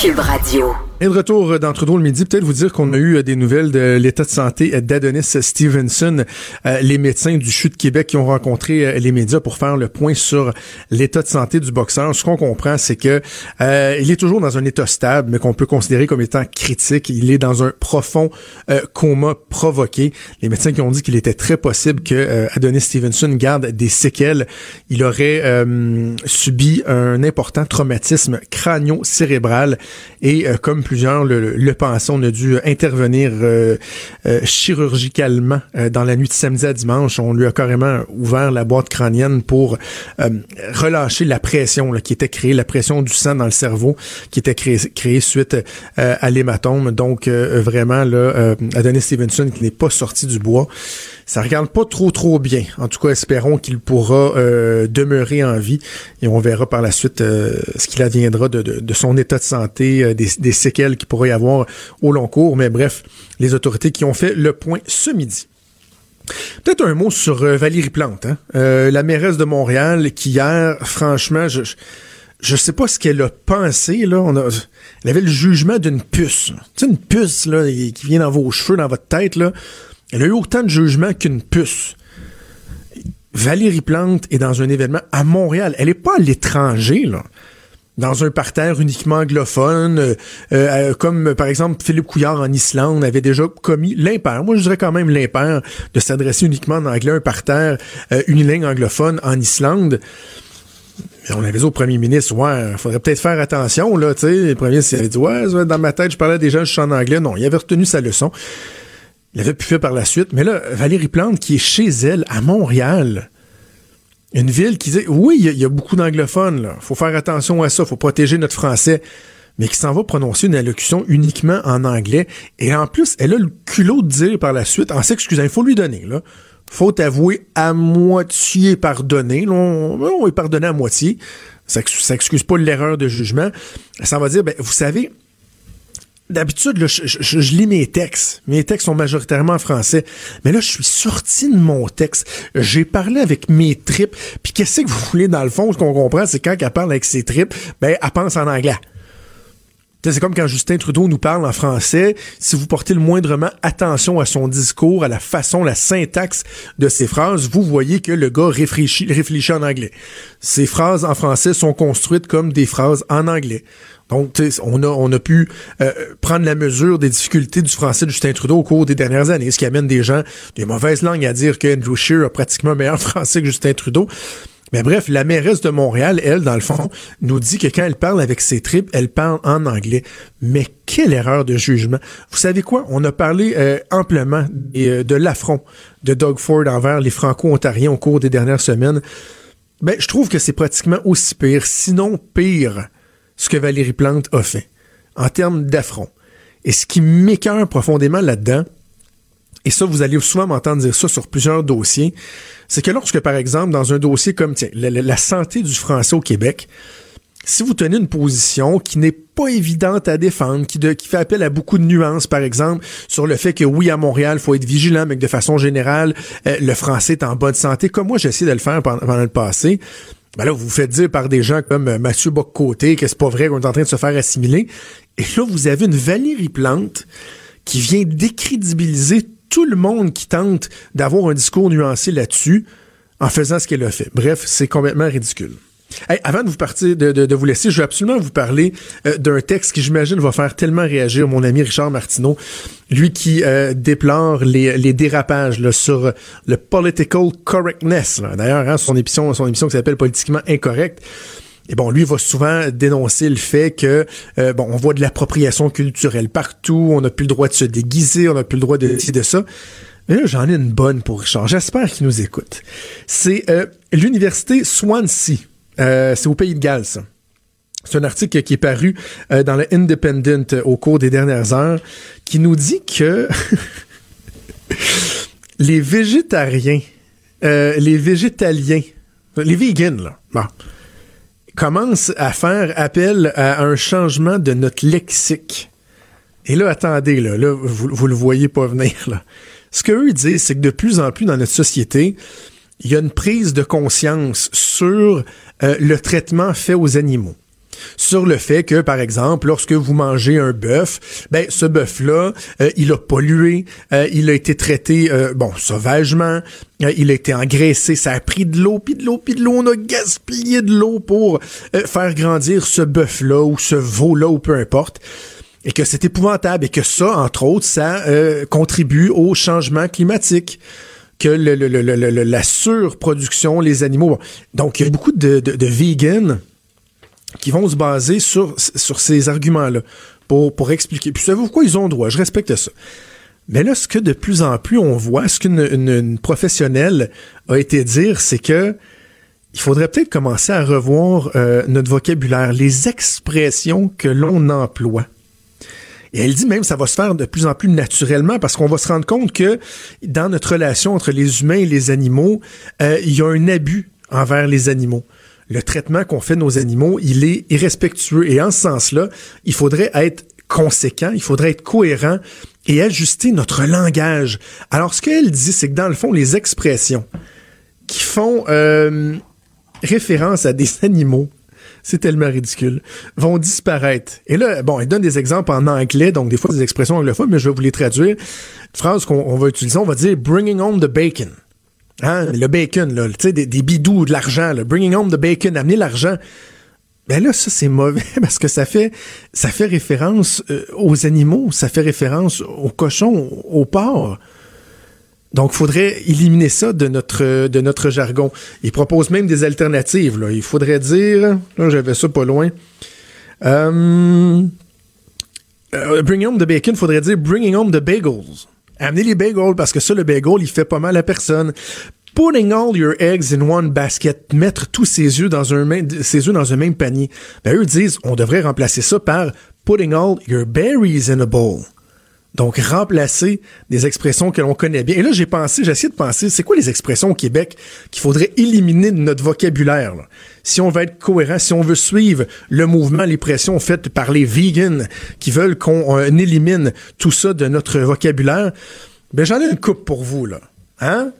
Cube Radio. Et de retour dans Trudeau le midi, peut-être vous dire qu'on a eu des nouvelles de l'état de santé d'Adonis Stevenson, euh, les médecins du CHU de Québec qui ont rencontré euh, les médias pour faire le point sur l'état de santé du boxeur. Ce qu'on comprend, c'est que euh, il est toujours dans un état stable, mais qu'on peut considérer comme étant critique. Il est dans un profond coma provoqué. Les médecins qui ont dit qu'il était très possible que Adonis Stevenson garde des séquelles. Il aurait subi un important traumatisme crânio-cérébral et comme le, le. On a dû intervenir euh, euh, chirurgicalement euh, dans la nuit de samedi à dimanche. On lui a carrément ouvert la boîte crânienne pour relâcher la pression qui était créée, la pression du sang dans le cerveau qui était créée, créée suite à l'hématome. Donc vraiment là, Adonis Stevenson qui n'est pas sorti du bois ça regarde pas trop trop bien. En tout cas, espérons qu'il pourra euh, demeurer en vie et on verra par la suite euh, ce qu'il adviendra de, son état de santé, euh, des, séquelles qu'il pourrait y avoir au long cours. Mais bref, les autorités qui ont fait le point ce midi. Peut-être un mot sur Valérie Plante, hein? la mairesse de Montréal, qui hier, franchement, je, je sais pas ce qu'elle a pensé, là. On a, elle avait le jugement d'une puce. Tu une puce, là, qui vient dans vos cheveux, dans votre tête, là. Elle a eu autant de jugement qu'une puce. Valérie Plante est dans un événement à Montréal. Elle n'est pas à l'étranger, là. Dans un parterre uniquement anglophone, euh, euh, comme par exemple Philippe Couillard en Islande avait déjà commis l'impair. Moi, je dirais quand même l'impair de s'adresser uniquement en anglais, un parterre euh, unilingue anglophone en Islande. on avait dit au premier ministre, ouais, faudrait peut-être faire attention, là, tu sais. Le premier ministre avait dit, ouais, dans ma tête, je parlais déjà, je suis en anglais. Non, il avait retenu sa leçon. Il avait pu faire par la suite. Mais là, Valérie Plante, qui est chez elle, à Montréal, une ville qui dit, oui, il y, a beaucoup d'anglophones, là. Faut faire attention à ça, faut protéger notre français. Mais qui s'en va prononcer une allocution uniquement en anglais. Et en plus, elle a le culot de dire par la suite, en s'excusant, il faut lui donner, là. Faut avouer à moitié pardonner. on, on est pardonné à moitié. Ça, ça excuse pas l'erreur de jugement. Ça va dire, ben, vous savez, D'habitude, je, je, lis mes textes. Mes textes sont majoritairement en français. Mais là, je suis sorti de mon texte. J'ai parlé avec mes tripes. Puis qu'est-ce que vous voulez, dans le fond, ce qu'on comprend, c'est quand elle parle avec ses tripes, ben, elle pense en anglais. C'est comme quand Justin Trudeau nous parle en français. Si vous portez le moindrement attention à son discours, à la façon, la syntaxe de ses phrases, vous voyez que le gars réfléchit, réfléchit en anglais. Ses phrases en français sont construites comme des phrases en anglais. Donc, on a, on a pu euh, prendre la mesure des difficultés du français de Justin Trudeau au cours des dernières années, ce qui amène des gens des mauvaises langues à dire que Andrew Scheer a pratiquement meilleur français que Justin Trudeau. Mais bref, la mairesse de Montréal, elle, dans le fond, nous dit que quand elle parle avec ses tripes, elle parle en anglais. Mais quelle erreur de jugement. Vous savez quoi? On a parlé euh, amplement euh, de l'affront de Doug Ford envers les Franco-Ontariens au cours des dernières semaines. Ben, je trouve que c'est pratiquement aussi pire, sinon pire ce que Valérie Plante a fait en termes d'affront. Et ce qui m'écœure profondément là-dedans, et ça, vous allez souvent m'entendre dire ça sur plusieurs dossiers, c'est que lorsque, par exemple, dans un dossier comme la, santé du français au Québec, si vous tenez une position qui n'est pas évidente à défendre, qui, fait appel à beaucoup de nuances, par exemple, sur le fait que oui, à Montréal, faut être vigilant, mais que de façon générale, euh, le français est en bonne santé, comme moi j'essaie de le faire pendant, pendant le passé, ben là, vous vous faites dire par des gens comme euh, Mathieu Boccoté que c'est pas vrai qu'on est en train de se faire assimiler. Et là, vous avez une Valérie Plante qui vient décrédibiliser tout le monde qui tente d'avoir un discours nuancé là-dessus en faisant ce qu'elle a fait. Bref, c'est complètement ridicule avant de vous partir, de, vous laisser, je veux absolument vous parler euh, d'un texte qui, j'imagine, va faire tellement réagir mon ami Richard Martineau, lui qui euh, déplore les, dérapages sur le political correctness. D'ailleurs, hein, son émission, son émission qui s'appelle Politiquement incorrect. Et bon, lui va souvent dénoncer le fait que euh, bon, on voit de l'appropriation culturelle partout, on n'a plus le droit de se déguiser, on n'a plus le droit de de ça. Mais là, j'en ai une bonne pour Richard. J'espère qu'il nous écoute. C'est l'université Swansea euh, c'est au Pays de Galles, ça. C'est un article qui est paru euh, dans le Independent euh, au cours des dernières heures qui nous dit que les végétariens, les végétaliens, les vegans, là, commencent à faire appel à un changement de notre lexique. Et là, attendez, là, là vous, vous le voyez pas venir. Là. Ce qu'eux disent, c'est que de plus en plus dans notre société, il y a une prise de conscience sur euh, le traitement fait aux animaux. Sur le fait que, par exemple, lorsque vous mangez un bœuf, ben ce bœuf-là, euh, il a pollué, euh, il a été traité, euh, bon, sauvagement, il a été engraissé, ça a pris de l'eau, puis de l'eau, puis de l'eau, on a gaspillé de l'eau pour faire grandir ce bœuf-là ou ce veau-là ou peu importe. Et que c'est épouvantable et que ça, entre autres, ça contribue au changement climatique que le, la surproduction, les animaux. Donc, il y a beaucoup de, de, qui vont se baser sur, sur ces arguments-là pour, pour expliquer. Puis savez-vous pourquoi ils ont droit? Je respecte ça. Mais là, ce que de plus en plus on voit, ce qu'une une, professionnelle a été dire, c'est que il faudrait peut-être commencer à revoir euh, notre vocabulaire, les expressions que l'on emploie. Et elle dit même que ça va se faire de plus en plus naturellement parce qu'on va se rendre compte que dans notre relation entre les humains et les animaux, euh, il y a un abus envers les animaux le traitement qu'on fait de nos animaux, il est irrespectueux. Et en ce sens-là, il faudrait être conséquent, il faudrait être cohérent et ajuster notre langage. Alors, ce qu'elle dit, c'est que dans le fond, les expressions qui font euh, référence à des animaux, c'est tellement ridicule, vont disparaître. Et là, bon, elle donne des exemples en anglais, donc des fois des expressions anglophones, mais je vais vous les traduire. Une phrase qu'on va utiliser, on va dire « bringing home the bacon ». Hein, le bacon, là, des, des, bidous, de l'argent, bringing home the bacon, amener l'argent. Ben là, ça c'est mauvais parce que ça fait ça fait référence euh, aux animaux, ça fait référence aux cochons, aux porcs. Donc, il faudrait éliminer ça de notre jargon. Il propose même des alternatives. Il faudrait dire, là j'avais ça pas loin. Euh, euh, bringing home the bacon, faudrait dire bringing home the bagels. Amenez les bagels parce que ça, le bagel, il fait pas mal à personne. Putting all your eggs in one basket, mettre tous ses œufs dans un même, ses dans un même panier. Ben, eux disent, on devrait remplacer ça par putting all your berries in a bowl. Donc, remplacer des expressions que l'on connaît bien. Et là, j'ai pensé, j'ai essayé de penser, c'est quoi les expressions au Québec qu'il faudrait éliminer de notre vocabulaire? Si on veut être cohérent, si on veut suivre le mouvement, les pressions faites par les vegans qui veulent qu'on euh, élimine tout ça de notre vocabulaire, ben j'en ai une coupe pour vous, là. Hein?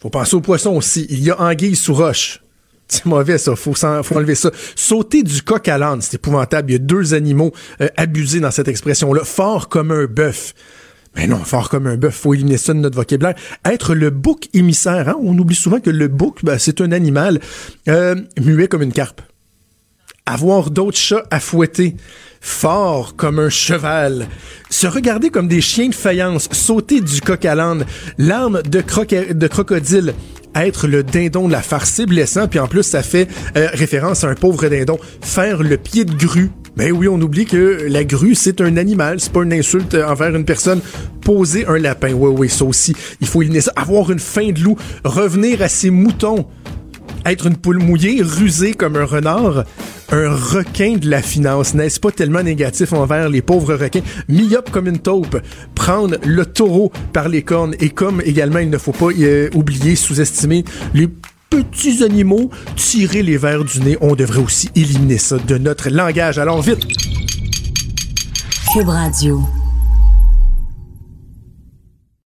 Faut penser aux poissons aussi. Il y a anguille sous roche. C'est mauvais, ça. Faut, faut enlever ça. Sauter du coq à l'âne, c'est épouvantable. Il y a deux animaux euh, abusés dans cette expression-là. Fort comme un bœuf. Mais non, fort comme un bœuf, faut éliminer ça de notre vocabulaire. Être le bouc émissaire, hein? on oublie souvent que le bouc, ben, c'est un animal euh, muet comme une carpe. Avoir d'autres chats à fouetter fort comme un cheval, se regarder comme des chiens de faïence, sauter du coq à l'âne, l'arme de, de crocodile, être le dindon de la farce, c'est blessant, puis en plus ça fait euh, référence à un pauvre dindon. Faire le pied de grue, ben oui, on oublie que la grue, c'est un animal, c'est pas une insulte envers une personne. Poser un lapin, oui, oui, ça aussi, il faut éliminer ça. Avoir une faim de loup, revenir à ses moutons, être une poule mouillée, rusée comme un renard, un requin de la finance, n'est-ce pas tellement négatif envers les pauvres requins, myope comme une taupe, prendre le taureau par les cornes et comme également il ne faut pas euh, oublier, sous-estimer les petits animaux, tirer les verres du nez, on devrait aussi éliminer ça de notre langage. Alors vite. Cube Radio.